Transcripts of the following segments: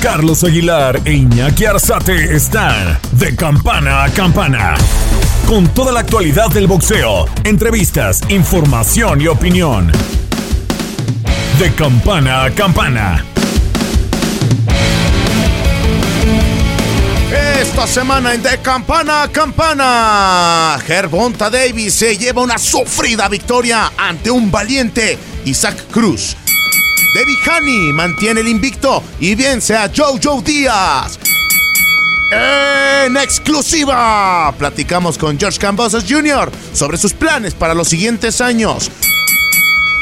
Carlos Aguilar e Iñaki Arzate están de campana a campana. Con toda la actualidad del boxeo, entrevistas, información y opinión. De campana a campana. Esta semana en De Campana a Campana, Gervonta Davis se lleva una sufrida victoria ante un valiente Isaac Cruz. Debbie Honey mantiene el invicto y vence a Jojo Díaz. En exclusiva, platicamos con George Cambosos Jr. sobre sus planes para los siguientes años.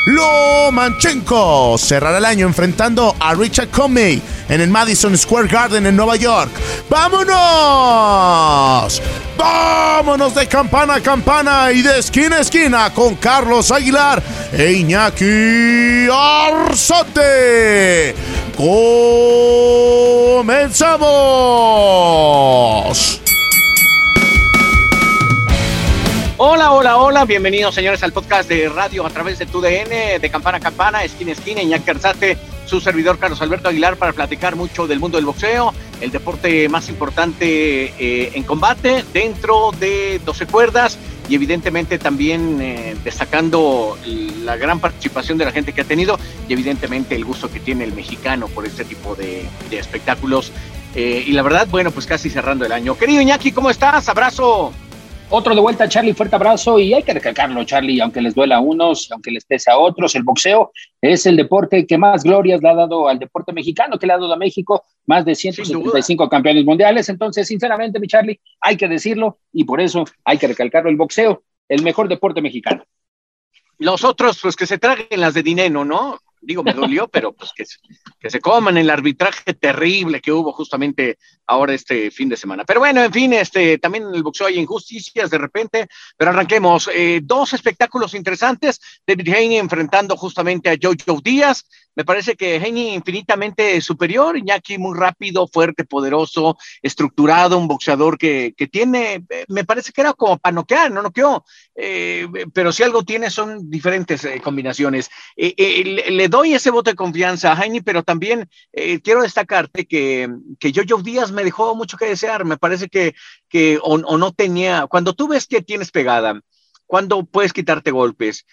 Lomanchenko cerrará el año enfrentando a Richard Comey en el Madison Square Garden en Nueva York. ¡Vámonos! ¡Vámonos de campana a campana y de esquina a esquina con Carlos Aguilar e Iñaki Arzote! ¡Comenzamos! Hola, hola, hola, bienvenidos señores al podcast de radio a través de tu DN, de campana a campana, esquina a esquina, Iñaki Arzate, su servidor Carlos Alberto Aguilar para platicar mucho del mundo del boxeo, el deporte más importante eh, en combate dentro de 12 cuerdas y evidentemente también eh, destacando la gran participación de la gente que ha tenido y evidentemente el gusto que tiene el mexicano por este tipo de, de espectáculos. Eh, y la verdad, bueno, pues casi cerrando el año. Querido Iñaki, ¿cómo estás? Abrazo. Otro de vuelta, Charlie, fuerte abrazo y hay que recalcarlo, Charlie, aunque les duela a unos, aunque les pese a otros, el boxeo es el deporte que más glorias le ha dado al deporte mexicano, que le ha dado a México más de 175 campeones mundiales. Entonces, sinceramente, mi Charlie, hay que decirlo y por eso hay que recalcarlo, el boxeo, el mejor deporte mexicano. Los otros, pues que se traguen las de dinero, ¿no? Digo, me dolió, pero pues que, se coman el arbitraje terrible que hubo justamente ahora este fin de semana. Pero bueno, en fin, este, también en el boxeo hay injusticias de repente, pero arranquemos. Eh, dos espectáculos interesantes, David Haney enfrentando justamente a Jojo Díaz, me parece que Haney infinitamente superior, Iñaki muy rápido, fuerte, poderoso, estructurado, un boxeador que, que tiene, eh, me parece que era como para noquear, no noqueó, eh, pero si algo tiene son diferentes eh, combinaciones. Le, doy ese voto de confianza a Haney, pero también quiero destacarte que, que Jojo Díaz me dejó mucho que desear, me parece que, que o, o no tenía, cuando tú ves que tienes pegada, cuando puedes quitarte golpes,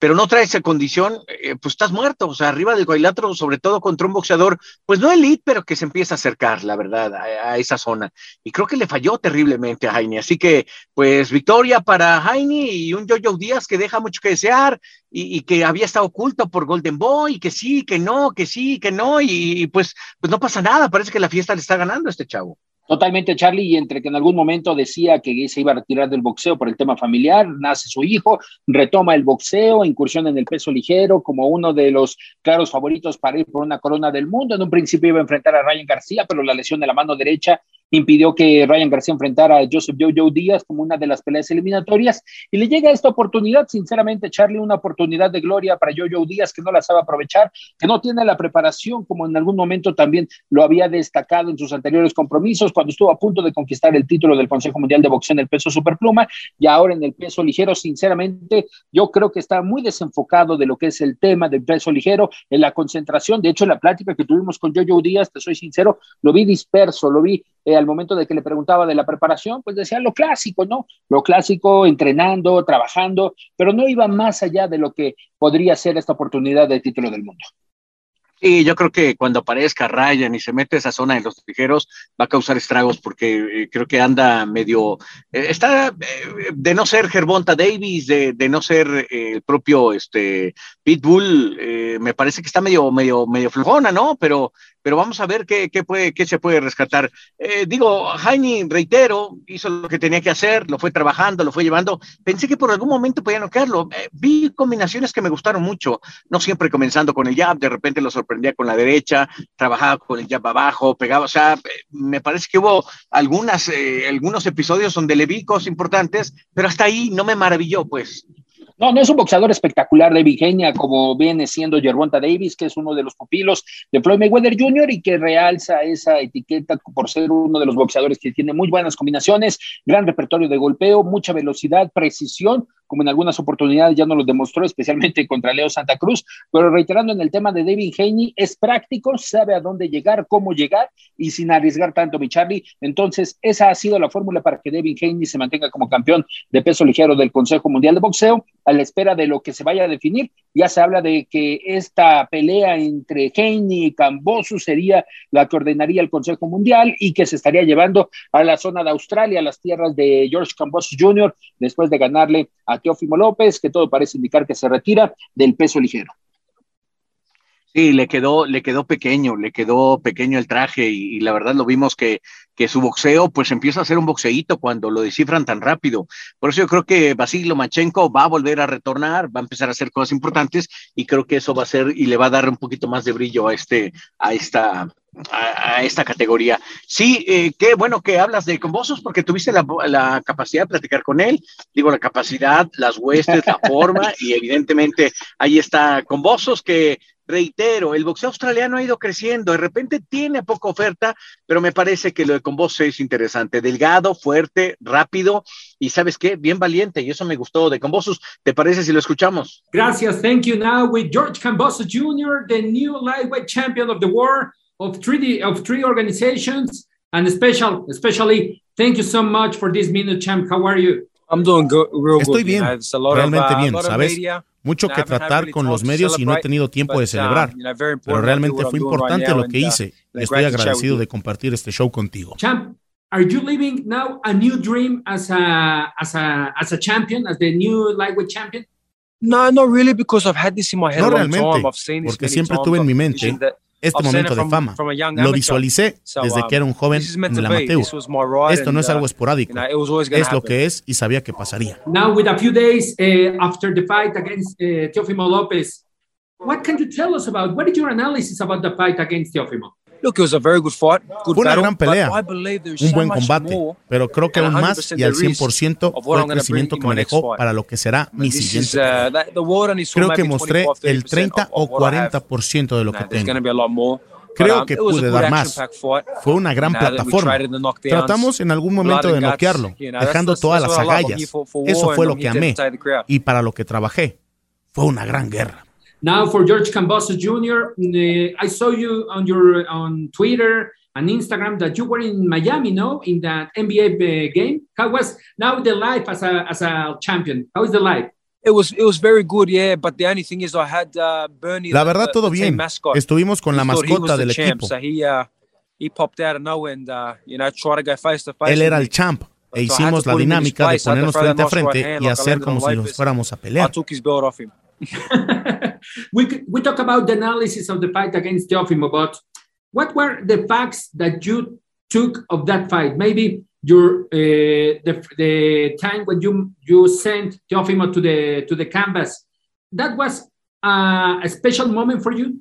pero no trae esa condición, eh, pues estás muerto, o sea, arriba del cuadrilátero, sobre todo contra un boxeador, pues no elite, pero que se empieza a acercar, la verdad, a, esa zona. Y creo que le falló terriblemente a Jaime. Así que, pues, victoria para Jaime y un Jojo Díaz que deja mucho que desear y, que había estado oculto por Golden Boy, que sí, que no, que sí, que no, y, y pues, pues no pasa nada, parece que la fiesta le está ganando a este chavo. Totalmente, Charlie, y entre que en algún momento decía que se iba a retirar del boxeo por el tema familiar, nace su hijo, retoma el boxeo, incursión en el peso ligero como uno de los claros favoritos para ir por una corona del mundo. En un principio iba a enfrentar a Ryan García, pero la lesión de la mano derecha impidió que Ryan García enfrentara a Joseph Jojo Díaz como una de las peleas eliminatorias. Y le llega esta oportunidad, sinceramente, Charlie, una oportunidad de gloria para Jojo Díaz que no la sabe aprovechar, que no tiene la preparación como en algún momento también lo había destacado en sus anteriores compromisos cuando estuvo a punto de conquistar el título del Consejo Mundial de Boxeo en el peso superpluma y ahora en el peso ligero, sinceramente, yo creo que está muy desenfocado de lo que es el tema del peso ligero, en la concentración, de hecho, en la plática que tuvimos con Jojo Díaz, te soy sincero, lo vi disperso, lo vi eh, al momento de que le preguntaba de la preparación, pues decía lo clásico, ¿no? Lo clásico, entrenando, trabajando, pero no iba más allá de lo que podría ser esta oportunidad de título del mundo. Sí, yo creo que cuando aparezca Ryan y se mete esa zona de los ligeros va a causar estragos porque eh, creo que anda medio, eh, está eh, de no ser Gervonta Davis, de, de no ser el propio este, Pitbull, me parece que está medio, medio, medio flojona, ¿no? Pero pero vamos a ver qué, qué, se puede rescatar. Eh, digo, Jaime, reitero, hizo lo que tenía que hacer, lo fue trabajando, lo fue llevando. Pensé que por algún momento podía noquearlo. Eh, vi combinaciones que me gustaron mucho, no siempre comenzando con el jab, de repente lo sorprendía con la derecha, trabajaba con el jab abajo, pegaba, o sea, me parece que hubo algunas, eh, algunos episodios donde le vi cosas importantes, pero hasta ahí no me maravilló, pues. No, no es un boxeador espectacular de Vigenia como viene siendo Gervonta Davis, que es uno de los pupilos de Floyd Mayweather Jr. y que realza esa etiqueta por ser uno de los boxeadores que tiene muy buenas combinaciones, gran repertorio de golpeo, mucha velocidad, precisión, como en algunas oportunidades ya nos lo demostró, especialmente contra Leo Santa Cruz, pero reiterando en el tema de David Haney, es práctico, sabe a dónde llegar, cómo llegar y sin arriesgar tanto, mi Charlie. Entonces, esa ha sido la fórmula para que David Haney se mantenga como campeón de peso ligero del Consejo Mundial de Boxeo, a la espera de lo que se vaya a definir. Ya se habla de que esta pelea entre Haney y Cambosu sería la que ordenaría el Consejo Mundial y que se estaría llevando a la zona de Australia, a las tierras de George Cambosu Jr., después de ganarle a Teófimo López, que todo parece indicar que se retira del peso ligero. Sí, le quedó, le quedó pequeño, le quedó pequeño el traje y, la verdad lo vimos que, que, su boxeo pues empieza a ser un boxeíto cuando lo descifran tan rápido. Por eso yo creo que Basil Lomachenko va a volver a retornar, va a empezar a hacer cosas importantes y creo que eso va a ser y le va a dar un poquito más de brillo a este, a esta, a, esta categoría. Sí, eh, qué bueno que hablas de Convosos porque tuviste la, la, capacidad de platicar con él, digo, la capacidad, las huestes, la forma y evidentemente ahí está Convosos que reitero, el boxeo australiano ha ido creciendo, de repente tiene poca oferta, pero me parece que lo de Convosos es interesante, delgado, fuerte, rápido y sabes qué, bien valiente y eso me gustó de Convosos. ¿Te parece si lo escuchamos? Gracias, thank you now with George Cambosos Jr., the new lightweight champion of the world. of three of three organizations and special especially thank you so much for this minute champ how are you I'm doing good, real Estoy bien, realmente uh, bien, ¿sabes? Mucho que tratar con los medios y no he tenido tiempo de uh, celebrar, pero realmente fue importante lo que uh, hice y estoy agradecido de compartir este show contigo. Champ, are you living now a new dream as a as a as a champion, as the new lightweight champion? No, not really, because I've had this in my head no realmente, porque siempre tuve en mi mente este momento de fama. Lo visualicé desde que era un joven en el amateur. Esto no es algo esporádico. Es lo que es y sabía que pasaría. Now, with a few days uh, after the fight against uh, Teofimo López, what can you tell us about? What is your analysis about the fight against Teofimo? Fue una gran pelea, un buen combate, pero creo que aún más y al 100% fue el crecimiento que me dejó para lo que será mi siguiente uh, Creo que mostré el 30 o 40% de lo que tengo. Creo um, que pude dar más. Fue una gran plataforma. Tratamos en algún momento de noquearlo, dejando todas las agallas. Eso fue lo que amé y para lo que trabajé. Fue una gran guerra. Now for George Cambosos Jr., uh, I saw you on your on Twitter and Instagram that you were in Miami, no, in that NBA uh, game. How was now the life as a as a champion? How is the life? It was it was very good, yeah. But the only thing is, I had uh, Bernie. La verdad, todo bien. Estuvimos con la mascota del equipo. So he, uh, he popped out of nowhere and uh, you know tried to go face to face. Él era el champ. E hicimos la dinámica de ponernos frente a frente y hacer como si nos fuéramos a pelear. I took his belt off him. we, we talk about the analysis of the fight against Teofimo, but what were the facts that you took of that fight? Maybe your uh, the, the time when you you sent Teofimo to the to the canvas, that was uh, a special moment for you.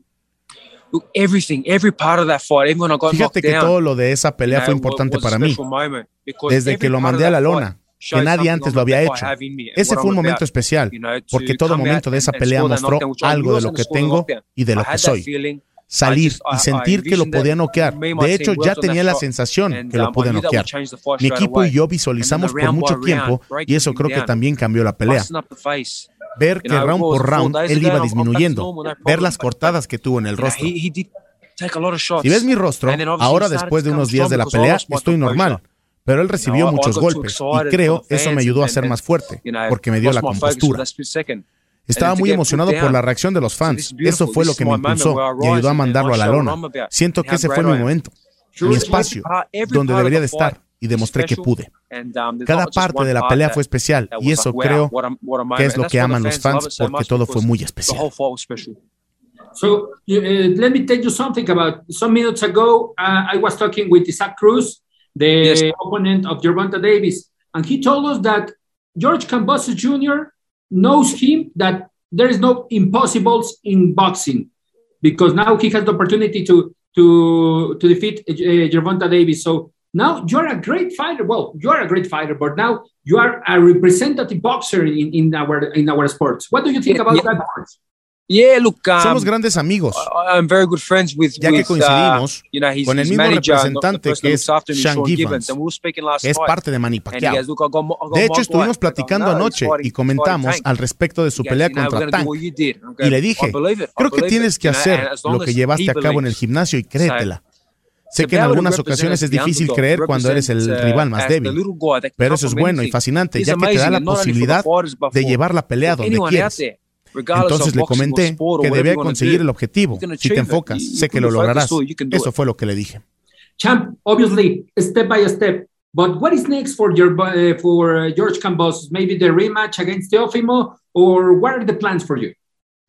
Everything, every part of that fight, even when I got Fíjate que todo lo de esa pelea fue importante para mí. Desde que lo mandé a la lona, que nadie antes lo había hecho. Ese fue un momento especial, porque todo momento de esa pelea mostró algo de lo que tengo y de lo que soy. Salir y sentir que lo podía noquear. De hecho, ya tenía la sensación que lo podía noquear. Mi equipo y yo visualizamos por mucho tiempo y eso creo que también cambió la pelea. Ver que round por round él iba disminuyendo, ver las cortadas que tuvo en el rostro. Si ves mi rostro, ahora después de unos días de la pelea, estoy normal pero él recibió muchos golpes y creo eso me ayudó a ser más fuerte porque me dio la compostura. Estaba muy emocionado por la reacción de los fans. Eso fue lo que me impulsó y ayudó a mandarlo a la lona. Siento que ese fue mi momento, mi espacio, donde debería de estar y demostré que pude. Um, Cada parte de la pelea fue especial y eso creo que es lo que aman los fans porque todo fue muy especial. So uh, let me tell you something about some minutes ago. Uh, I was talking with Isaac Cruz, the Yes. opponent of Gervonta Davis, and he told us that George Cambosos Jr. knows him that there is no impossibles in boxing because now he has the opportunity to to to defeat uh, Gervonta Davis. So now you're a great fighter. Well, you are a great fighter, but now you are a representative boxer in, in our in our sports. What do you think about yeah. that? Yeah, look, um, Somos grandes amigos. I'm very good friends with, Ya que uh, coincidimos you know, his, con el mismo manager, representante que es Sean Gibbons, Es parte de Manny Pacquiao. goes, De hecho, estuvimos platicando "No, he's anoche y comentamos fighting Tank." al respecto de su pelea "You know, we're contra Tank. what you did." I go, Y le "I dije, creo que tienes it", que hacer lo que as llevaste a cabo en el gimnasio y créetela. Sé que en algunas ocasiones as es difícil creer cuando eres el uh, rival más débil, pero eso es bueno y fascinante, ya que te da la posibilidad de llevar la pelea donde anyone Entonces le comenté que debía conseguir el objetivo. Si te enfocas, sé que lo lograrás. Eso fue lo que le dije. Champ, obviously, step by step. But what is next for your uh, for uh, George Cambosos? Maybe the rematch against Teofimo, or what are the plans for you?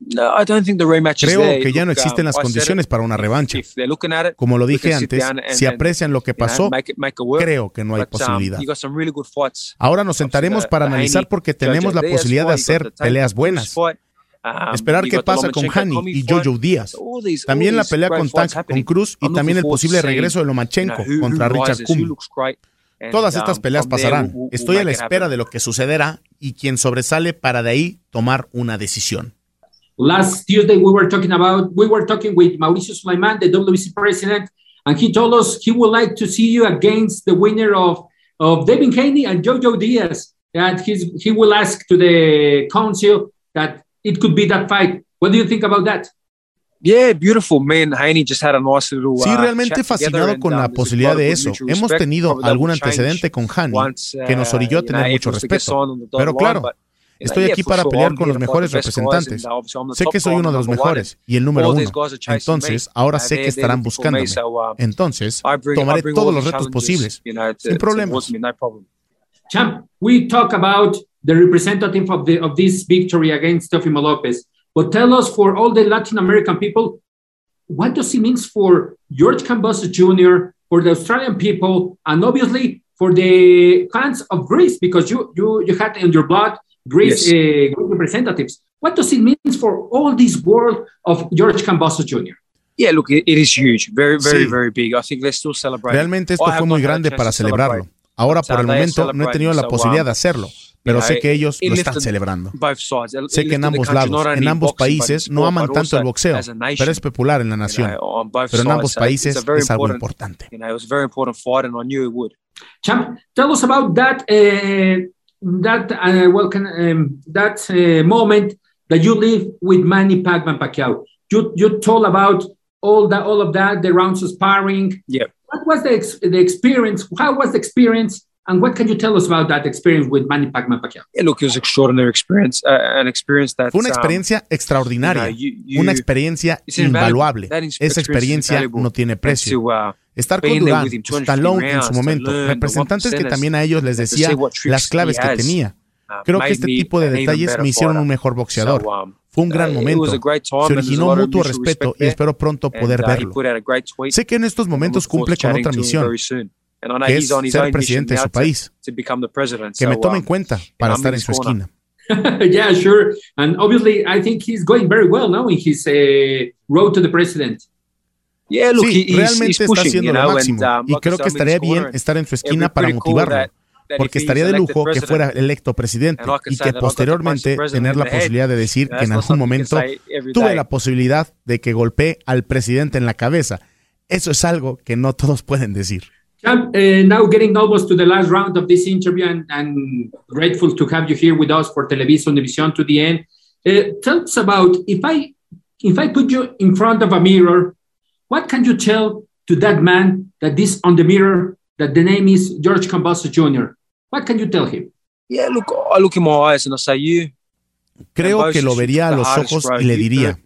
No, I don't think the rematch is Creo que ya no existen um, las condiciones para una revancha. If they're looking at it, Como lo dije antes, si aprecian lo que pasó, creo que no hay um, posibilidad. you got some really good fights. Ahora nos sentaremos para analizar porque tenemos la posibilidad de hacer peleas buenas. Um, Esperar qué pasa con Hani y Jojo Díaz. También la pelea con Tank, con Cruz y también el posible regreso de Lomachenko contra Richard Kum. Todas estas um, peleas pasarán. Estoy a la espera de lo que sucederá y quien sobresale para de ahí tomar una decisión. Last Tuesday, we were talking about we were talking with Mauricio Sulaiman, the WBC president, and he told us he would like to see you against the winner of of Devin Haney and Jojo Diaz. And he's, he will ask to the council that it could be that fight. What do you think about that? Yeah, beautiful. Me and Haney just had a nice little. Sí, uh, realmente chat together fascinado con um, la posibilidad de eso. Hemos tenido algún antecedente con Hani once, que nos uh, orilló a you tener mucho respeto. Pero claro, know, estoy aquí para pelear I'm con los here to fight mejores the best guys, representantes. the Sé que soy uno de los number one, mejores y el número uno. Entonces, ahora Uh, sé they're- que estarán looking for me, buscándome. so, Entonces, tomaré todos all los the retos challenges, posibles. Sin problemas. Champ, we talk about the representative of the of this victory against Teofimo Lopez, but tell us for all the Latin American people, what does it mean for George Cambosos Jr., for the Australian people, and obviously for the fans of Greece, because you you you had in your blood Greece Yes. uh, Greek representatives. What does it mean for all this world of George Cambosos Jr.? Yeah, look, it, it is huge, very, very, Sí. very big. I think let's still celebrate. Realmente esto I fue muy grande para to celebrate. celebrarlo. Ahora, por el momento, no he tenido la posibilidad de hacerlo, pero sé que ellos lo están celebrando. Sé que en ambos lados, en ambos países, no aman tanto el boxeo, pero es popular en la nación. Pero en ambos países es algo important- importante. You know, it was a very important fight, and I knew it would. Champ, tell us about that uh, that uh, well, can, um, that uh, moment that you live with Manny Pacman Pacquiao. You you told about all that, all of that, the rounds of sparring. Yeah. What was the ex- the experience? How was the experience? And what can you tell us about that experience with Manny Pacman Pacquiao? Yeah, look, it was an extraordinary experience, uh, an experience that Fue una um, experiencia extraordinaria, you know, you- you- una experiencia invaluable. Esa experiencia no tiene precio. uh, Estar con Durán, with him 250 Stallone en su to momento, representantes que también a ellos les decía las claves que tenía. uh, Creo made que este me tipo de detalles better me hicieron un mejor boxeador. Fue un gran uh, it momento. was a great time, Se originó mutuo respeto y espero pronto poder uh, verlo. put out a great tweet. Sé que en estos momentos cumple con otra misión, very soon. And I know que es ser presidente de su país. Que me tome um, en cuenta para estar in en su esquina. yeah, sure. And obviously, I think he's going very well now in his uh, road to the president. Yeah, look, Sí, he's, realmente he's está pushing, haciendo you lo know, máximo. and, um, Y creo que estaría his bien estar en su esquina para motivarlo. Porque estaría de lujo que president, fuera electo presidente y que posteriormente president tener in la the head. posibilidad de decir That's que en not algún momento can say every tuve la posibilidad de que golpeé al presidente en la cabeza. Eso es algo que no todos pueden decir. Champ, uh, now getting almost to the last round of this interview, and, and grateful to have you here with us for Televisa Univision to the end. Uh, tell us about if I if I put you in front of a mirror, what can you tell to that man that this on the mirror that the name is George Cambosos Jr. What can you tell him? Yeah, look, I look in my eyes and I say, you. Creo que lo vería a los ojos y le diría,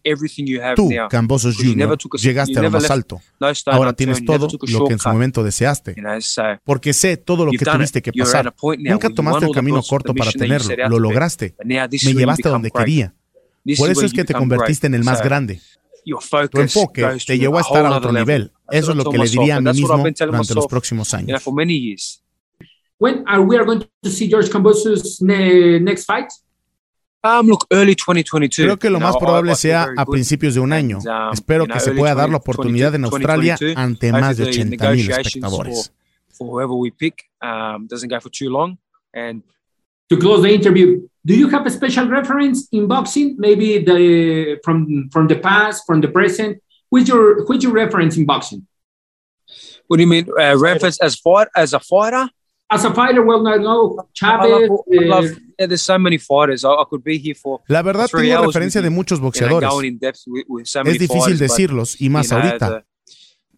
tú. Cambosos Jr., llegaste a lo más alto. Ahora tienes todo lo que en su momento deseaste. Porque sé todo lo que tuviste que pasar. Nunca tomaste el camino corto para tenerlo. Lo lograste. But now this Me llevaste a donde quería. Por eso es que te convertiste en el más grande. your Tu focus enfoque te llevó a estar a otro nivel. Eso es lo que le diría a mí mismo durante los próximos años. For many years. When are we are going to see George Kambosos ne- next fight? Um, look, early 2022. Creo que lo you know, más I- probable I feel sea a good. principios de un año. And, um, Espero you que know, se early pueda dar la 2022, oportunidad en Australia 2022, ante más de hopefully 80 mil espectadores. For, for whoever we pick um, doesn't go for too long. And To close the interview, do you have a special reference in boxing? Maybe the from from the past, from the present. Which your which your reference in boxing? what do you mean? Uh, reference as fight as a fighter? As a fighter, well, I know I Chavez. love, I love yeah, there's so many fighters. I, I could be here for La verdad three tengo hours referencia with de muchos you know, boxeadores. Es difícil fighters, but, decirlos y más you know, ahorita, the-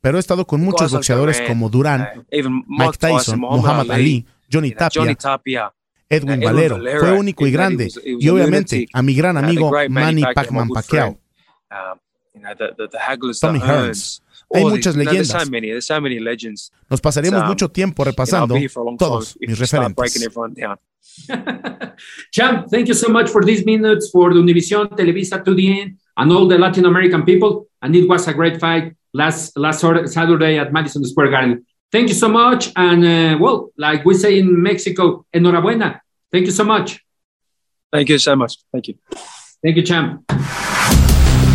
pero he estado con muchos boxeadores Durant, como Durán, uh, even Mike Tyson, Muhammad Ali, Johnny you know, Johnny Tapia, Edwin Valero. Fue único y grande. was- he was Y obviamente lunatic. a mi gran amigo Manny Pacman Pacquiao. Um, you know, the, the, the Hagglers, Tommy Hearns. Hay muchas no, there's leyendas. so many, there's so many legends. Nos pasaremos Um, mucho tiempo You know, I'll repasando todos mis referentes. Champ, thank you so much for these minutes for the Univision, Televisa, 2DN, and all the Latin American people. And it was a great fight last last Sat- Saturday at Madison Square Garden. Thank you so much. And uh, well, like we say in Mexico, enhorabuena. Thank you so much. Thank you so much. Thank you. Thank you, Champ.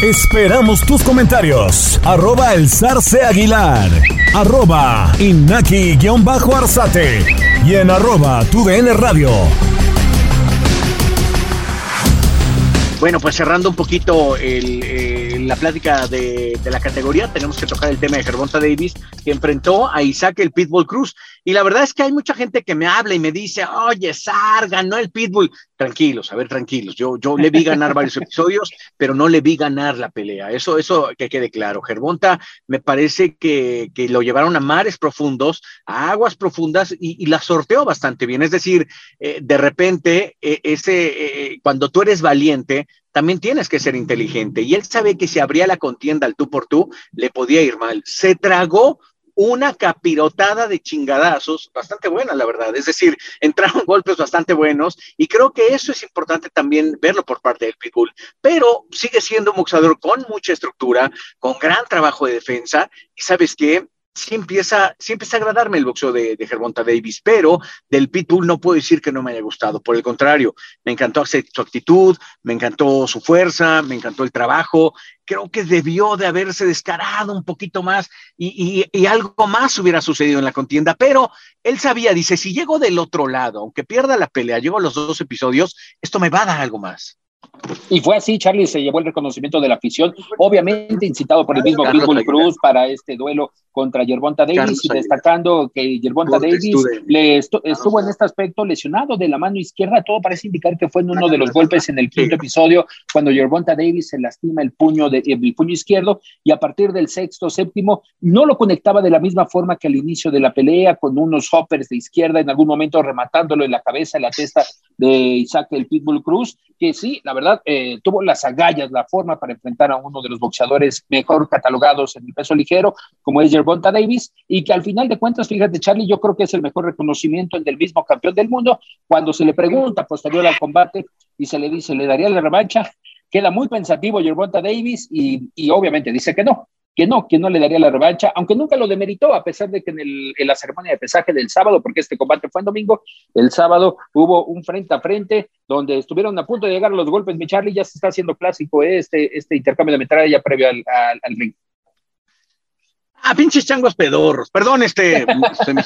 Esperamos tus comentarios. Arroba el zarce aguilar. Arroba inaki-arzate. Y en arroba tu radio. Bueno, pues cerrando un poquito el, eh, la plática de, la categoría, tenemos que tocar el tema de Gervonta Davis, que enfrentó a Isaac el Pitbull Cruz. Y la verdad es que hay mucha gente que me habla y me dice, oye, Sar, ganó el Pitbull. Tranquilos, a ver, tranquilos. Yo, yo le vi ganar varios episodios, pero no le vi ganar la pelea. Eso, eso que quede claro. Gervonta me parece que, que lo llevaron a mares profundos, a aguas profundas y, y la sorteó bastante bien. Es decir, eh, de repente, eh, ese, cuando tú eres valiente, también tienes que ser inteligente. Y él sabe que si abría la contienda al tú por tú, le podía ir mal. Se tragó una capirotada de chingadazos bastante buena, la verdad. Es decir, entraron golpes bastante buenos y creo que eso es importante también verlo por parte del Pitbull. Pero sigue siendo un boxeador con mucha estructura, con gran trabajo de defensa y sabes qué, sí empieza, sí empieza a agradarme el boxeo de, de Davis, pero del Pitbull no puedo decir que no me haya gustado. Por el contrario, me encantó su actitud, me encantó su fuerza, me encantó el trabajo. Creo que debió de haberse descarado un poquito más y, y, y algo más hubiera sucedido en la contienda, pero él sabía, dice, si llego del otro lado, aunque pierda la pelea, llego a los dos episodios, esto me va a dar algo más. Y fue así, Charlie se llevó el reconocimiento de la afición, obviamente incitado por el mismo Pitbull Cruz para este duelo contra Yerbonta Davis y destacando que Yerbonta Davis le estuvo en este aspecto lesionado de la mano izquierda, todo parece indicar que fue en uno de los golpes en el quinto episodio cuando Yerbonta Davis se lastima el puño, de, el puño izquierdo y a partir del sexto, séptimo, no lo conectaba de la misma forma que al inicio de la pelea, con unos hoppers de izquierda en algún momento rematándolo en la cabeza, en la testa de Isaac el Pitbull Cruz, que sí, la verdad, eh, tuvo las agallas, la forma para enfrentar a uno de los boxeadores mejor catalogados en el peso ligero, como es Yerbonta Davis, y que al final de cuentas, fíjate, Charlie, yo creo que es el mejor reconocimiento del mismo campeón del mundo. Cuando se le pregunta posterior al combate y se le dice, ¿le daría la revancha? Queda muy pensativo Yerbonta Davis y obviamente dice que no, que no, que no le daría la revancha, aunque nunca lo demeritó, a pesar de que en, el, en, la ceremonia de pesaje del sábado, porque este combate fue en domingo, el sábado hubo un frente a frente donde estuvieron a punto de llegar los golpes. Mi Charlie ya se está haciendo clásico este, este intercambio de metralla previo al, al, al ring. Ah, pinches changos pedorros. Perdón, este, se me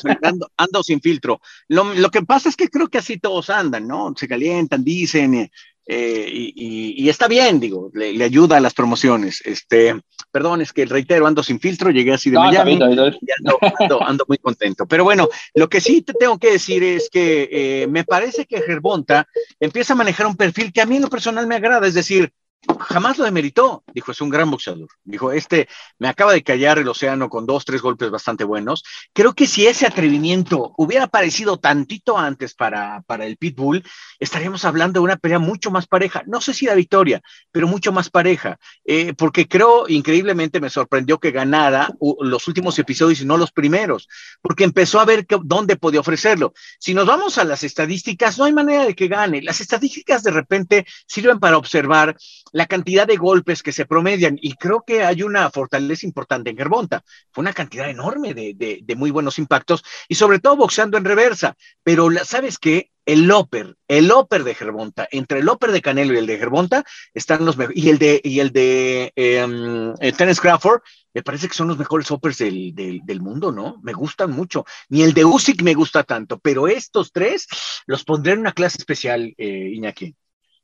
ando, sin filtro. Lo, lo, que pasa es que creo que así todos andan, ¿no? Se calientan, dicen, eh, eh, y, y, y, está bien, digo, le, le, ayuda a las promociones. Este, perdón, es que reitero, ando sin filtro, llegué así de no, Miami y ando, ando, ando, muy contento. Pero bueno, lo que sí te tengo que decir es que eh, me parece que Gerbonta empieza a manejar un perfil que a mí en lo personal me agrada, es decir, jamás lo demeritó. Dijo, es un gran boxeador. Dijo, este me acaba de callar el océano con dos, tres golpes bastante buenos. Creo que si ese atrevimiento hubiera aparecido tantito antes para, para el Pitbull, estaríamos hablando de una pelea mucho más pareja. No sé si la victoria, pero mucho más pareja. Eh, porque creo, increíblemente, me sorprendió que ganara los últimos episodios y no los primeros, porque empezó a ver dónde podía ofrecerlo. Si nos vamos a las estadísticas, no hay manera de que gane. Las estadísticas de repente sirven para observar la cantidad de golpes que se promedian y creo que hay una fortaleza importante en Gervonta. Fue una cantidad enorme de, de, muy buenos impactos y sobre todo boxeando en reversa. Pero ¿sabes qué? el Loper, el Loper de Gervonta, entre el Loper de Canelo y el de Gervonta están los mejores, y el de, y el de um, eh, Tennis Crawford, me parece que son los mejores Hoppers del, del, del, mundo, ¿no? Me gustan mucho. Ni el de Usyk me gusta tanto, pero estos tres los pondré en una clase especial, eh, Iñaki.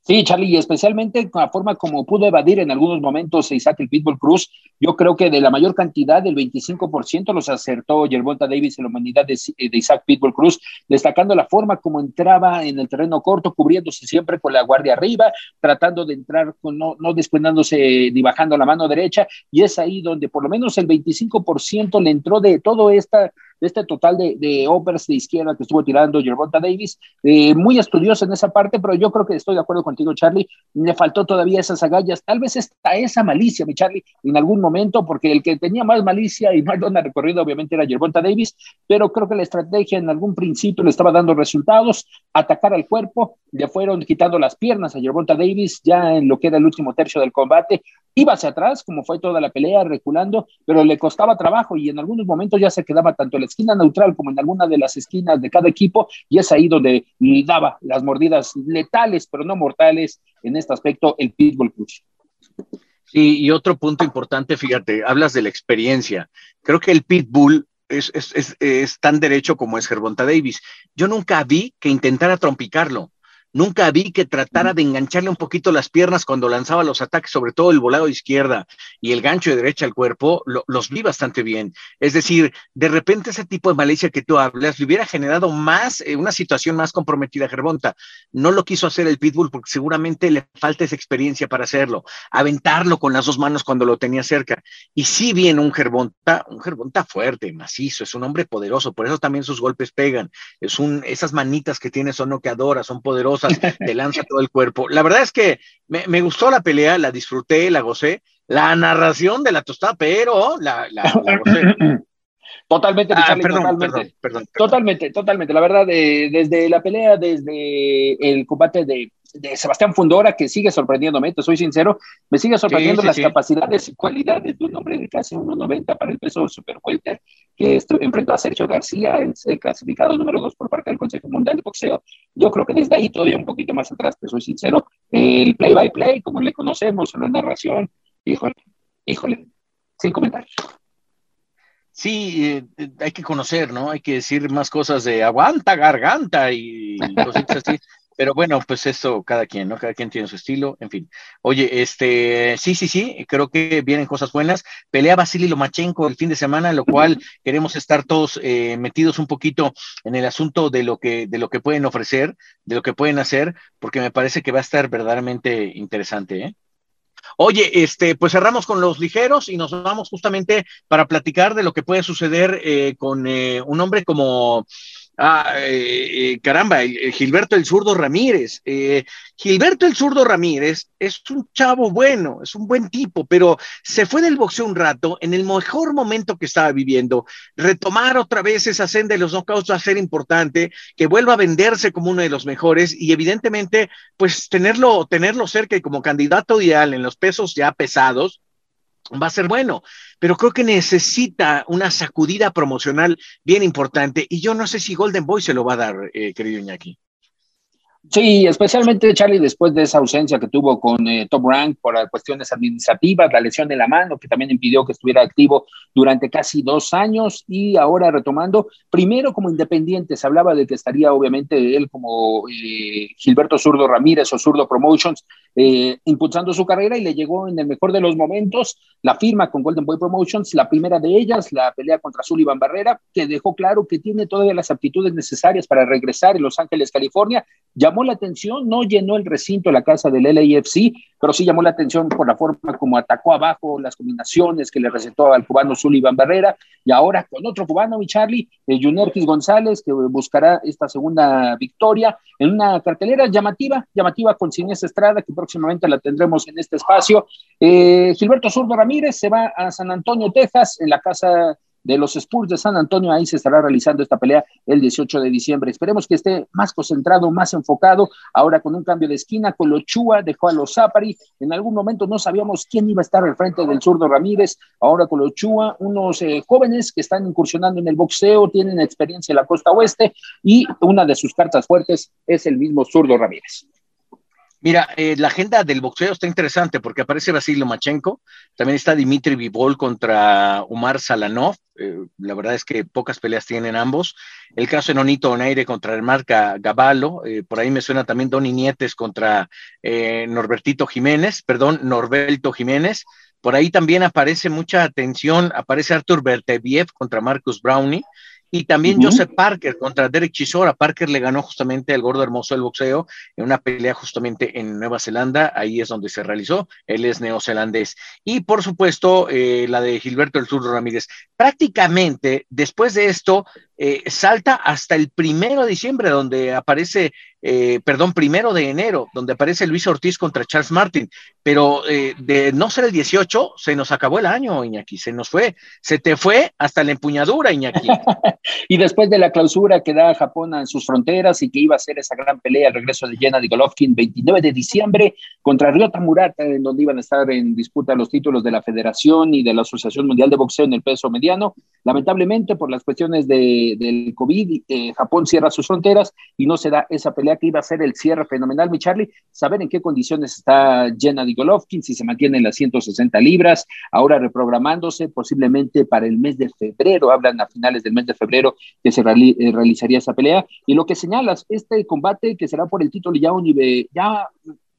Sí, Charlie, y especialmente con la forma como pudo evadir en algunos momentos Isaac el Pitbull Cruz, yo creo que de la mayor cantidad, del 25%, los acertó Yerbonta Davis en la humanidad de, de, Isaac Pitbull Cruz, destacando la forma como entraba en el terreno corto, cubriéndose siempre con la guardia arriba, tratando de entrar, con, no, no descuidándose ni bajando la mano derecha, y es ahí donde por lo menos el 25% le entró de todo esta de este total de, de overs de izquierda que estuvo tirando Gervonta Davis, eh, muy estudioso en esa parte, pero yo creo que estoy de acuerdo contigo, Charlie, le faltó todavía esas agallas, tal vez está esa malicia, mi Charlie, en algún momento, porque el que tenía más malicia y más dona recorrido obviamente era Gervonta Davis, pero creo que la estrategia en algún principio le estaba dando resultados, atacar al cuerpo, le fueron quitando las piernas a Gervonta Davis ya en lo que era el último tercio del combate, iba hacia atrás, como fue toda la pelea, reculando, pero le costaba trabajo y en algunos momentos ya se quedaba tanto la esquina neutral como en alguna de las esquinas de cada equipo, y es ahí donde daba las mordidas letales, pero no mortales, en este aspecto, el Pitbull Cruz. Y otro punto importante, fíjate, hablas de la experiencia. Creo que el Pitbull es, es, es, es tan derecho como es Gervonta Davis. Yo nunca vi que intentara trompicarlo. Nunca vi que tratara de engancharle un poquito las piernas cuando lanzaba los ataques, sobre todo el volado de izquierda y el gancho de derecha al cuerpo, lo, los vi bastante bien. Es decir, de repente ese tipo de malicia que tú hablas le hubiera generado más, eh, una situación más comprometida a Gervonta. No lo quiso hacer el Pitbull porque seguramente le falta esa experiencia para hacerlo, aventarlo con las dos manos cuando lo tenía cerca. Y sí viene un Gervonta, un Gervonta fuerte, macizo, es un hombre poderoso, por eso también sus golpes pegan. Es un, esas manitas que tiene son noqueadoras, son poderosas te lanza todo el cuerpo. La verdad es que me, me, gustó la pelea, la disfruté, la gocé. La narración de la tostada, pero la, la, la gocé. Totalmente, Ah, Charlie, perdón, totalmente. perdón, perdón. Totalmente, totalmente. La verdad, eh, desde la pelea, desde el combate de, de Sebastián Fundora, que sigue sorprendiéndome, te soy sincero, me sigue sorprendiendo Sí, sí, las sí. capacidades y cualidades de un hombre de casi 1.90 para el peso super welter, que esto, enfrentó a Sergio García, el, el clasificado número 2 por parte del Consejo Mundial de Boxeo. Yo creo que desde ahí todavía un poquito más atrás, te soy sincero, el play by play, como le conocemos, la narración, híjole, híjole, sin comentarios. Sí, eh, eh, hay que conocer, ¿no? Hay que decir más cosas de aguanta garganta y cositas así. Pero bueno, pues eso, cada quien, ¿no? Cada quien tiene su estilo, en fin. Oye, este, sí, sí, sí, creo que vienen cosas buenas. Pelea Vasily Lomachenko el fin de semana, lo cual queremos estar todos eh, metidos un poquito en el asunto de lo que, de lo que pueden ofrecer, de lo que pueden hacer, porque me parece que va a estar verdaderamente interesante, ¿eh? Oye, este, pues cerramos con los ligeros y nos vamos justamente para platicar de lo que puede suceder eh, con eh, un hombre como, ah, eh, eh, caramba, Gilberto el Zurdo Ramírez. Eh, Gilberto el Zurdo Ramírez es un chavo bueno, es un buen tipo, pero se fue del boxeo un rato en el mejor momento que estaba viviendo. Retomar otra vez esa senda de los knockouts va a ser importante, que vuelva a venderse como uno de los mejores y evidentemente, pues tenerlo, tenerlo cerca y como candidato ideal en los pesos ya pesados, va a ser bueno, pero creo que necesita una sacudida promocional bien importante y yo no sé si Golden Boy se lo va a dar, eh, querido Iñaki. Sí, especialmente Charlie después de esa ausencia que tuvo con eh, Top Rank por cuestiones administrativas, la lesión de la mano que también impidió que estuviera activo durante casi dos años y ahora retomando, primero como independiente, se hablaba de que estaría obviamente él como eh, Gilberto Zurdo Ramírez o Zurdo Promotions eh, impulsando su carrera y le llegó en el mejor de los momentos la firma con Golden Boy Promotions, la primera de ellas, la pelea contra Sullivan Barrera, que dejó claro que tiene todavía las aptitudes necesarias para regresar en Los Ángeles, California. Llamó la atención, no llenó el recinto la casa del LAFC, pero sí llamó la atención por la forma como atacó abajo, las combinaciones que le recetó al cubano Sullivan Barrera, y ahora con otro cubano, mi Charlie, eh, Junerkis González, que buscará esta segunda victoria en una cartelera llamativa, llamativa con Inés Estrada, que próximamente la tendremos en este espacio. Eh, Gilberto Zurdo Ramírez se va a San Antonio, Texas, en la casa de los Spurs de San Antonio. Ahí se estará realizando esta pelea el 18 de diciembre. Esperemos que esté más concentrado, más enfocado. Ahora con un cambio de esquina, Chua dejó a los Zapari. En algún momento no sabíamos quién iba a estar al frente del zurdo Ramírez. Ahora Chua, unos eh, jóvenes que están incursionando en el boxeo, tienen experiencia en la costa oeste y una de sus cartas fuertes es el mismo zurdo Ramírez. Mira, eh, la agenda del boxeo está interesante porque aparece Vasily Lomachenko, también está Dimitri Vivol contra Umar Salanov, eh, la verdad es que pocas peleas tienen ambos. El caso de Nonito Oneire contra el marca Gavalo, eh, por ahí me suena también Donny Nietes contra eh, Norbertito Jiménez, perdón, Norberto Jiménez. Por ahí también aparece mucha atención, aparece Artur Berteviev contra Marcus Brownie. Y también. Joseph Parker contra Derek Chisora. Parker le ganó justamente al gordo hermoso del boxeo en una pelea justamente en Nueva Zelanda. Ahí es donde se realizó. Él es neozelandés. Y por supuesto, eh, la de Gilberto El Zurdo Ramírez. Prácticamente después de esto, eh, salta hasta el primero de diciembre, donde aparece, eh, perdón, primero de enero, donde aparece Luis Ortiz contra Charles Martin. Pero eh, de no ser el 18, se nos acabó el año, Iñaki. Se nos fue. Se te fue hasta la empuñadura, Iñaki. Y después de la clausura que da Japón en sus fronteras y que iba a ser esa gran pelea, el regreso de Gennady Golovkin, 29 de diciembre, contra Ryota Murata, en donde iban a estar en disputa los títulos de la Federación y de la Asociación Mundial de Boxeo en el peso mediano. Lamentablemente, por las cuestiones de, del COVID, eh, Japón cierra sus fronteras y no se da esa pelea que iba a ser el cierre fenomenal, mi Charlie. Saber en qué condiciones está Gennady Golovkin, si se mantiene en las 160 libras, ahora reprogramándose posiblemente para el mes de febrero, hablan a finales del mes de febrero que se eh, realizaría esa pelea. Y lo que señalas, este combate que será por el título ya, unive ya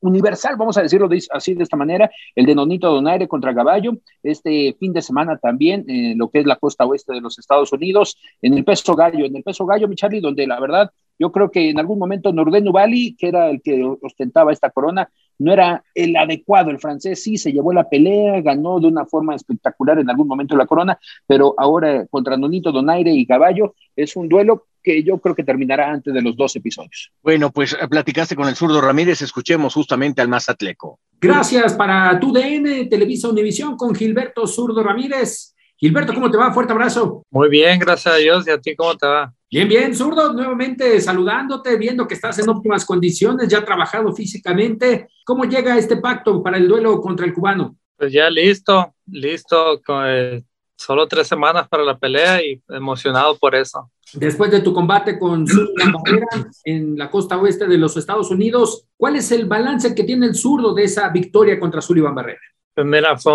universal, vamos a decirlo de, así de esta manera, el de Nonito Donaire contra Caballo, este fin de semana también, eh, lo que es la costa oeste de los Estados Unidos, en el peso gallo, en el peso gallo, mi Charlie, donde la verdad, yo creo que en algún momento Norden Nubali, que era el que ostentaba esta corona, no era el adecuado, el francés sí se llevó la pelea, ganó de una forma espectacular en algún momento la corona, pero ahora contra Nonito Donaire y Caballo es un duelo que yo creo que terminará antes de los dos episodios. Bueno, pues platicaste con el zurdo Ramírez, escuchemos justamente al Mazatleco. Gracias para tu DN, Televisa Univisión, con Gilberto Zurdo Ramírez. Gilberto, ¿cómo te va? Fuerte abrazo. Muy bien, gracias a Dios. ¿Y a ti cómo te va? Bien, bien, zurdo, nuevamente saludándote, viendo que estás en óptimas condiciones, ya trabajado físicamente. ¿Cómo llega este pacto para el duelo contra el cubano? Pues ya listo, listo, con, eh, solo tres semanas para la pelea y emocionado por eso. Después de tu combate con Sullivan Barrera en la costa oeste de los Estados Unidos, ¿cuál es el balance que tiene el zurdo de esa victoria contra Sullivan Barrera? Pues mira, fue,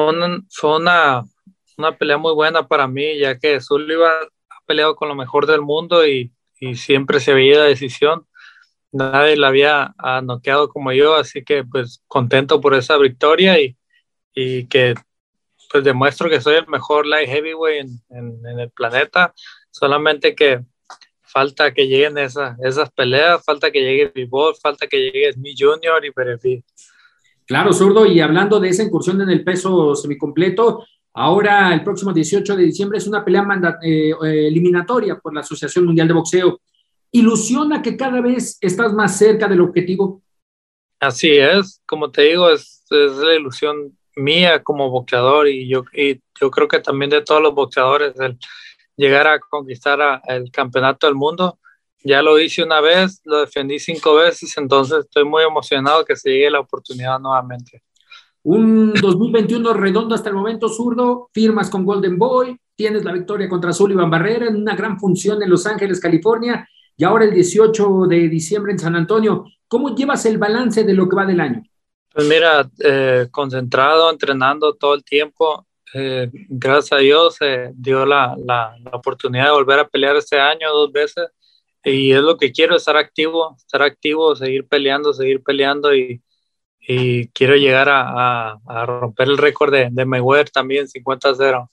fue una, una pelea muy buena para mí, ya que Sullivan ha peleado con lo mejor del mundo y, y siempre se veía la decisión. Nadie la había ah, noqueado como yo, así que pues contento por esa victoria y, y que pues demuestro que soy el mejor light heavyweight en, en, el planeta, solamente que falta que lleguen esas, esas peleas, falta que llegue Bivol, falta que llegue mi Junior y Berefi. Claro, zurdo, y hablando de esa incursión en el peso semicompleto, ahora el próximo 18 de diciembre es una pelea eh, eh, eliminatoria por la Asociación Mundial de Boxeo. ¿Ilusiona que cada vez estás más cerca del objetivo? Así es, como te digo, es, es la ilusión mía como boxeador y yo, y yo creo que también de todos los boxeadores, el llegar a conquistar el campeonato del mundo. Ya lo hice una vez, lo defendí cinco veces, entonces estoy muy emocionado que se llegue la oportunidad nuevamente. Un 2021 redondo hasta el momento, zurdo, firmas con Golden Boy, tienes la victoria contra Sullivan Barrera en una gran función en Los Ángeles, California, y ahora el 18 de diciembre en San Antonio. ¿Cómo llevas el balance de lo que va del año? Pues mira, eh, concentrado, entrenando todo el tiempo. Eh, gracias a Dios se dio la, la, la, oportunidad de volver a pelear este año dos veces y es lo que quiero, estar activo, estar activo, seguir peleando, seguir peleando y, y quiero llegar a, a, a, romper el récord de, de Mayweather también, 50-0.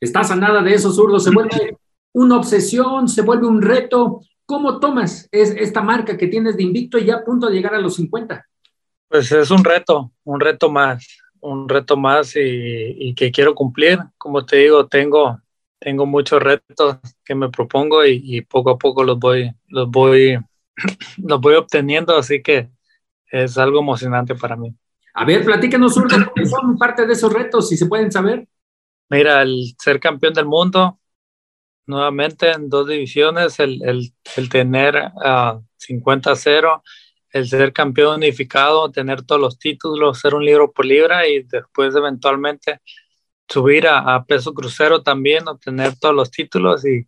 Estás a nada de eso, zurdo, se vuelve una obsesión, se vuelve un reto. ¿Cómo tomas es, esta marca que tienes de invicto y ya a punto de llegar a los 50? Pues es un reto, un reto más, un reto más y, y, que quiero cumplir. Como te digo, tengo, tengo muchos retos que me propongo y, y, poco a poco los voy, los voy, los voy obteniendo, así que es algo emocionante para mí. A ver, platícanos, ¿cuáles son parte de esos retos, si se pueden saber? Mira, el ser campeón del mundo, nuevamente en dos divisiones, el, el, el tener uh, 50-0 el ser campeón unificado, tener todos los títulos, ser un libro por libra y después eventualmente subir a, a peso crucero también, obtener todos los títulos y,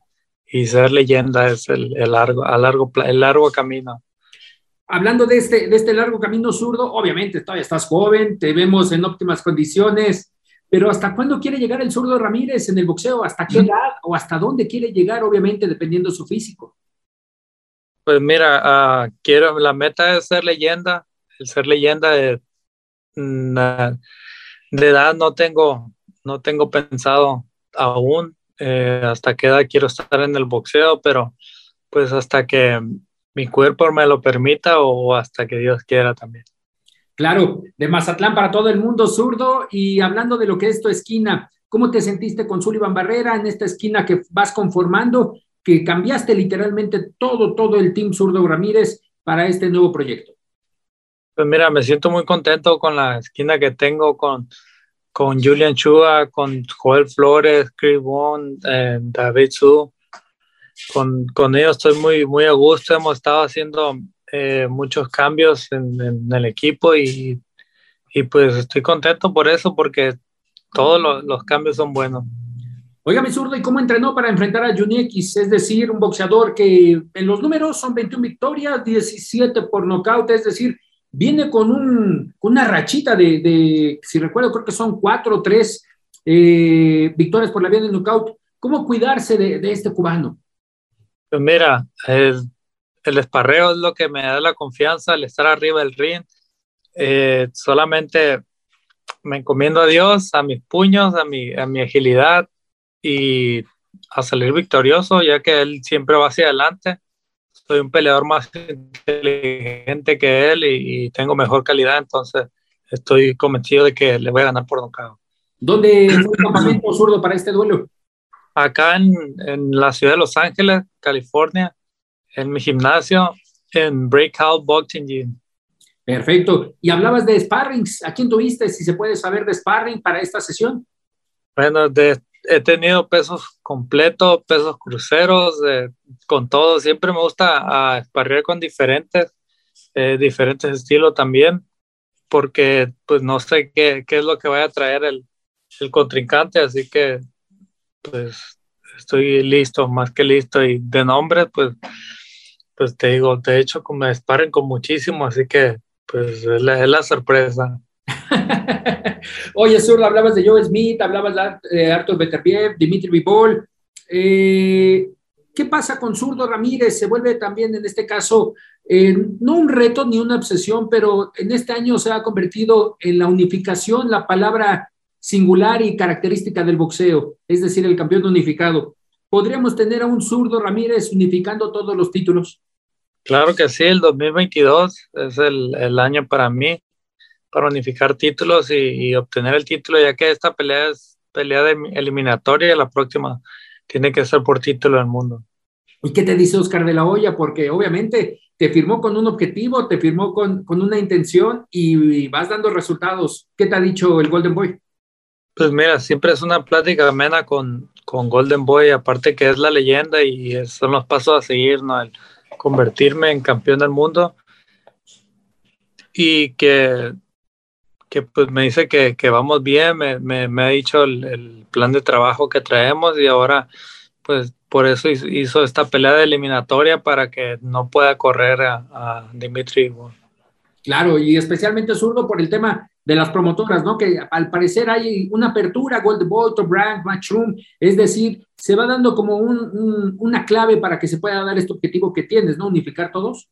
y ser leyenda es el, el, largo, a largo, el largo camino. Hablando de este, de este largo camino zurdo, obviamente todavía estás joven, te vemos en óptimas condiciones, pero ¿hasta cuándo quiere llegar el zurdo Ramírez en el boxeo? ¿Hasta qué edad o hasta dónde quiere llegar, obviamente, dependiendo de su físico? Pues mira, uh, quiero, la meta es ser leyenda, el ser leyenda de, mm, de edad no tengo, no tengo pensado aún eh, hasta qué edad quiero estar en el boxeo, pero pues hasta que mi cuerpo me lo permita o hasta que Dios quiera también. Claro, de Mazatlán para todo el mundo zurdo y hablando de lo que es tu esquina, ¿cómo te sentiste con Sullivan Barrera en esta esquina que vas conformando que cambiaste literalmente todo, todo el Team Zurdo Ramírez para este nuevo proyecto? Pues mira, me siento muy contento con la esquina que tengo con, con Julian Chua, con Joel Flores, Chris Bond, eh, David Su. Con, con, ellos estoy muy, muy a gusto. Hemos estado haciendo eh, muchos cambios en, en el equipo y, y, pues estoy contento por eso porque todos los, los cambios son buenos. Oiga, mi zurdo, ¿y cómo entrenó para enfrentar a Juni X? Es decir, un boxeador que en los números son 21 victorias, 17 por nocaut, es decir, viene con, un, con una rachita de, si recuerdo, creo que son 4 o 3 eh, victorias por la vía de nocaut. ¿Cómo cuidarse de, de este cubano? Pues mira, el, el, esparreo es lo que me da la confianza, el estar arriba del ring. Eh, solamente me encomiendo a Dios, a mis puños, a mi, a mi agilidad, y a salir victorioso, ya que él siempre va hacia adelante. Soy un peleador más inteligente que él y, y tengo mejor calidad, entonces estoy convencido de que le voy a ganar por nocaut. ¿Dónde fue el campamento zurdo para este duelo? Acá en, en, la ciudad de Los Ángeles, California, en mi gimnasio, en Breakout Boxing Gym. Perfecto. Y hablabas de sparrings. ¿A quién tuviste? Si se puede saber de sparring para esta sesión. Bueno, de, he tenido pesos completos, pesos cruceros, con todo. Siempre me gusta a con diferentes, eh, diferentes estilos también, porque pues no sé qué, qué, es lo que vaya a traer el, el contrincante, así que pues estoy listo, más que listo. Y de nombre, pues, pues te digo, de hecho, me disparen con muchísimo, así que pues es la, es la sorpresa. Oye, Sur, hablabas de Joe Smith, hablabas de Artur Beterbiev, Dimitri Vivol. Eh, ¿Qué pasa con Zurdo Ramírez? Se vuelve también en este caso eh, no un reto ni una obsesión, pero en este año se ha convertido en la unificación, la palabra singular y característica del boxeo, es decir, el campeón unificado. ¿Podríamos tener a un zurdo Ramírez unificando todos los títulos? Claro que sí, el 2022 es el, el año para mí para unificar títulos y, obtener el título, ya que esta pelea es pelea de eliminatoria y la próxima tiene que ser por título del mundo. ¿Y qué te dice Oscar de la Hoya? Porque obviamente te firmó con un objetivo, te firmó con, con una intención y, vas dando resultados. ¿Qué te ha dicho el Golden Boy? Pues mira, siempre es una plática amena con, con Golden Boy, aparte que es la leyenda y son los pasos a seguir, ¿no? El convertirme en campeón del mundo y que que pues me dice que, que vamos bien, me, me, me ha dicho el, el, plan de trabajo que traemos y ahora pues por eso hizo esta pelea de eliminatoria para que no pueda correr a, a Dimitri. Claro, y especialmente zurdo por el tema de las promotoras, ¿no? Que al parecer hay una apertura, Gold Bolt, Brand, Matchroom, es decir, se va dando como un, un, una clave para que se pueda dar este objetivo que tienes, ¿no? Unificar todos.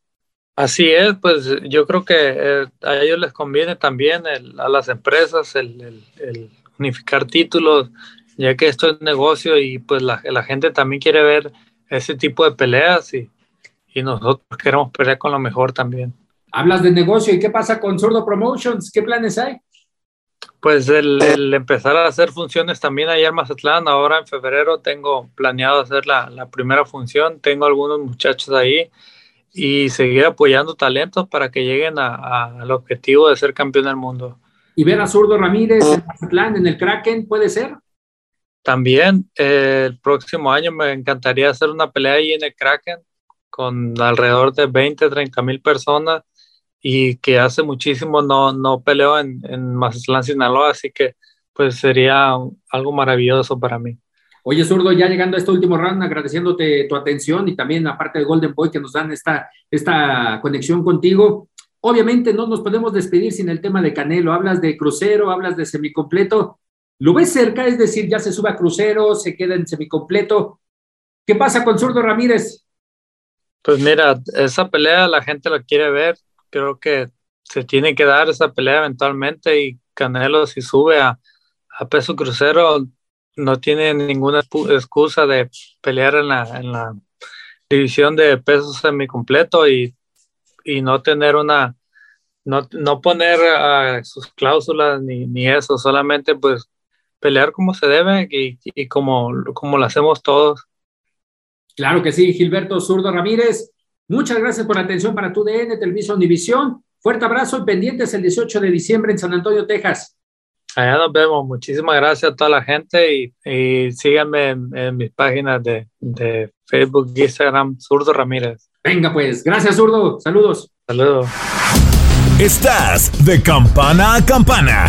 Así es, pues yo creo que eh, a ellos les conviene también a las empresas el, unificar títulos, ya que esto es negocio y pues la, gente también quiere ver ese tipo de peleas y, nosotros queremos pelear con lo mejor también. Hablas de negocio y qué pasa con Zurdo Promotions, ¿qué planes hay? Pues el, empezar a hacer funciones también allá en Mazatlán, ahora en febrero tengo planeado hacer la, la primera función, tengo algunos muchachos ahí y seguir apoyando talentos para que lleguen al objetivo de ser campeón del mundo. ¿Y ver a Zurdo Ramírez en Mazatlán, en el Kraken, puede ser? También eh, el próximo año me encantaría hacer una pelea ahí en el Kraken con alrededor de 20, 30 mil personas y que hace muchísimo no, no peleo en, en Mazatlán, Sinaloa, así que pues sería algo maravilloso para mí. Oye, Zurdo, ya llegando a este último round, agradeciéndote tu atención y también aparte de Golden Boy que nos dan esta, esta conexión contigo. Obviamente no nos podemos despedir sin el tema de Canelo. Hablas de crucero, hablas de semicompleto. ¿Lo ves cerca? Es decir, ya se sube a crucero, se queda en semicompleto. ¿Qué pasa con Zurdo Ramírez? Pues mira, esa pelea la gente la quiere ver. Creo que se tiene que dar esa pelea eventualmente y Canelo si sube a, a peso crucero no tiene ninguna excusa de pelear en la, en la división de pesos semicompleto y, y no tener una, no, no poner uh, sus cláusulas ni, ni, eso, solamente pues pelear como se debe y, y, como, como lo hacemos todos. Claro que sí, Gilberto Zurdo Ramírez. Muchas gracias por la atención para tu DN, Televisión Univisión. Fuerte abrazo y pendientes el 18 de diciembre en San Antonio, Texas. Allá nos vemos. Muchísimas gracias a toda la gente y, y síganme en, mis páginas de, de Facebook Instagram, Zurdo Ramírez. Venga pues, gracias Zurdo. Saludos. Saludos. Estás de campana a campana.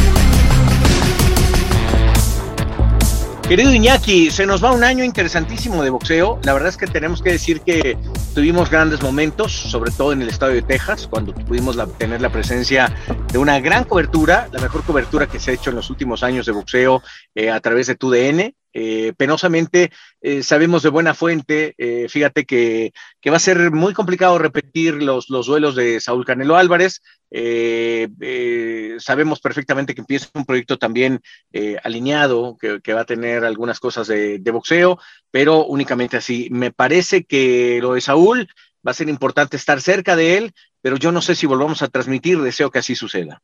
Querido Iñaki, se nos va un año interesantísimo de boxeo. La verdad es que tenemos que decir que tuvimos grandes momentos, sobre todo en el estado de Texas, cuando pudimos tener la presencia de una gran cobertura, la mejor cobertura que se ha hecho en los últimos años de boxeo eh, a través de TUDN. Eh, penosamente eh, sabemos de buena fuente, eh, fíjate que, que, va a ser muy complicado repetir los, los duelos de Saúl Canelo Álvarez. sabemos perfectamente que empieza un proyecto también alineado, que, que, va a tener algunas cosas de, de boxeo, pero únicamente así. Me parece que lo de Saúl va a ser importante estar cerca de él, pero yo no sé si volvamos a transmitir, deseo que así suceda.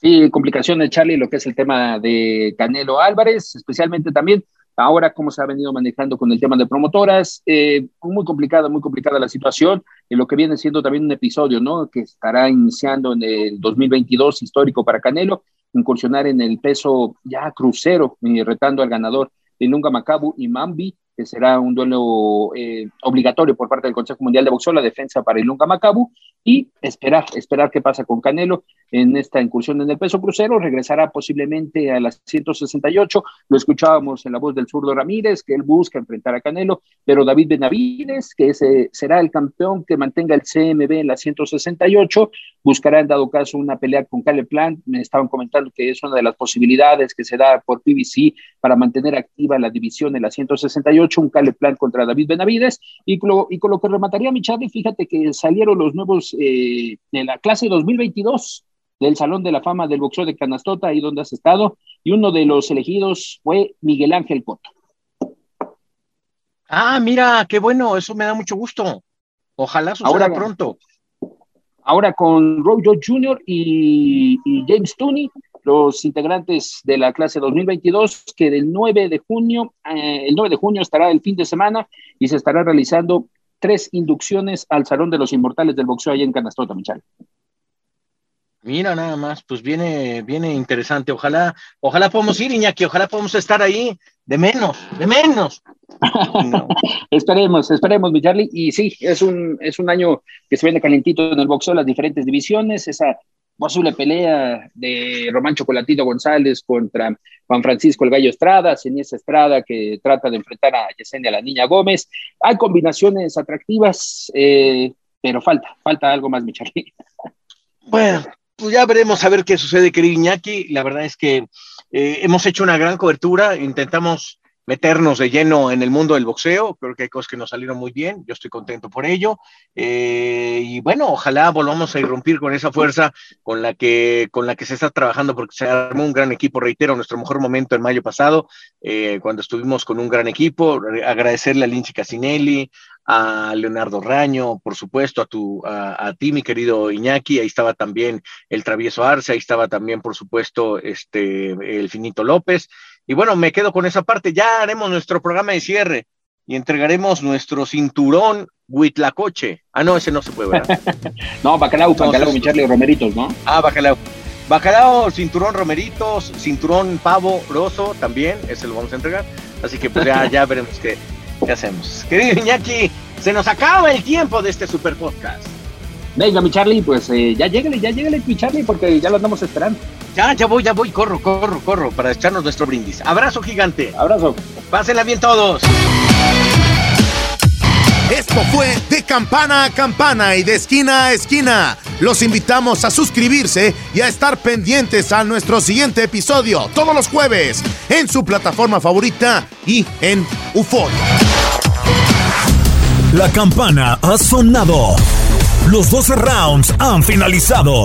Sí, complicaciones, Charlie, lo que es el tema de Canelo Álvarez, especialmente también ahora cómo se ha venido manejando con el tema de promotoras, eh, muy complicada, muy complicada la situación, en lo que viene siendo también un episodio, ¿no? Que estará iniciando en el 2022 histórico para Canelo, incursionar en el peso ya crucero, eh, retando al ganador de Nunca Macabu y Mambi, que será un duelo eh, obligatorio por parte del Consejo Mundial de Boxeo, la defensa para Ilunga Macabu, y esperar, esperar qué pasa con Canelo en esta incursión en el peso crucero, regresará posiblemente a las 168, lo escuchábamos en la voz del zurdo Ramírez, que él busca enfrentar a Canelo, pero David Benavides, que ese será el campeón que mantenga el CMB en la 168, buscará en dado caso una pelea con Caleb Plant, me estaban comentando que es una de las posibilidades que se da por PBC para mantener activa la división en la 168, un Caleb Plant contra David Benavides, y con lo, y con lo que remataría mi fíjate que salieron los nuevos eh, de la clase 2022 del Salón de la Fama del Boxeo de Canastota, ahí donde has estado, y uno de los elegidos fue Miguel Ángel Coto. Ah, mira, qué bueno, eso me da mucho gusto. Ojalá suceda ahora, pronto. Ahora con Rojo Jr. Y, James Tooney, los integrantes de la clase 2022, que del 9 de junio, eh, el 9 de junio estará el fin de semana y se estará realizando tres inducciones al Salón de los Inmortales del Boxeo allá en Canastota, Michal. Mira nada más, pues viene, viene interesante. Ojalá, ojalá podamos ir, Iñaki, ojalá podamos estar ahí de menos, de menos. esperemos, esperemos, mi Charlie. Y sí, es un, es un año que se viene calentito en el boxeo, las diferentes divisiones, esa posible pelea de Román Chocolatito González contra Juan Francisco El Gallo Estrada, esa Estrada que trata de enfrentar a Yesenia la Niña Gómez. Hay combinaciones atractivas, eh, pero falta, falta algo más, mi. Bueno, pues ya veremos a ver qué sucede, querido Iñaki. La verdad es que eh, hemos hecho una gran cobertura, intentamos meternos de lleno en el mundo del boxeo. Creo que hay cosas que nos salieron muy bien. Yo estoy contento por ello. Eh, y bueno, ojalá volvamos a irrumpir con esa fuerza con la que, con la que se está trabajando, porque se armó un gran equipo. Reitero, nuestro mejor momento en mayo pasado, eh, cuando estuvimos con un gran equipo. Agradecerle a Linchi Casinelli, a Leonardo Raño, por supuesto, a, tu, a, ti, mi querido Iñaki, ahí estaba también el travieso Arce, ahí estaba también, por supuesto, este, el Finito López, y bueno, me quedo con esa parte. Ya haremos nuestro programa de cierre y entregaremos nuestro cinturón Huitlacoche. Ah, no, ese no se puede, ¿verdad? no, bacalao, bacalao, mi Charlie, romeritos, ¿no? Ah, bacalao. Bacalao, cinturón romeritos, cinturón pavo roso también, ese lo vamos a entregar. Así que pues ya, ya veremos qué, qué hacemos. Querido Iñaki, se nos acaba el tiempo de este super podcast. Venga, mi Charlie, pues eh, ya lléguele, ya lléguele, mi Charlie, porque ya lo andamos esperando. Ya, ya voy, ya voy, corro, corro, corro, para echarnos nuestro brindis. Abrazo gigante. Abrazo. Pásenla bien todos. Esto fue de campana a campana y de esquina a esquina. Los invitamos a suscribirse y a estar pendientes a nuestro siguiente episodio todos los jueves en su plataforma favorita y en UFO. La campana ha sonado. Los 12 rounds han finalizado.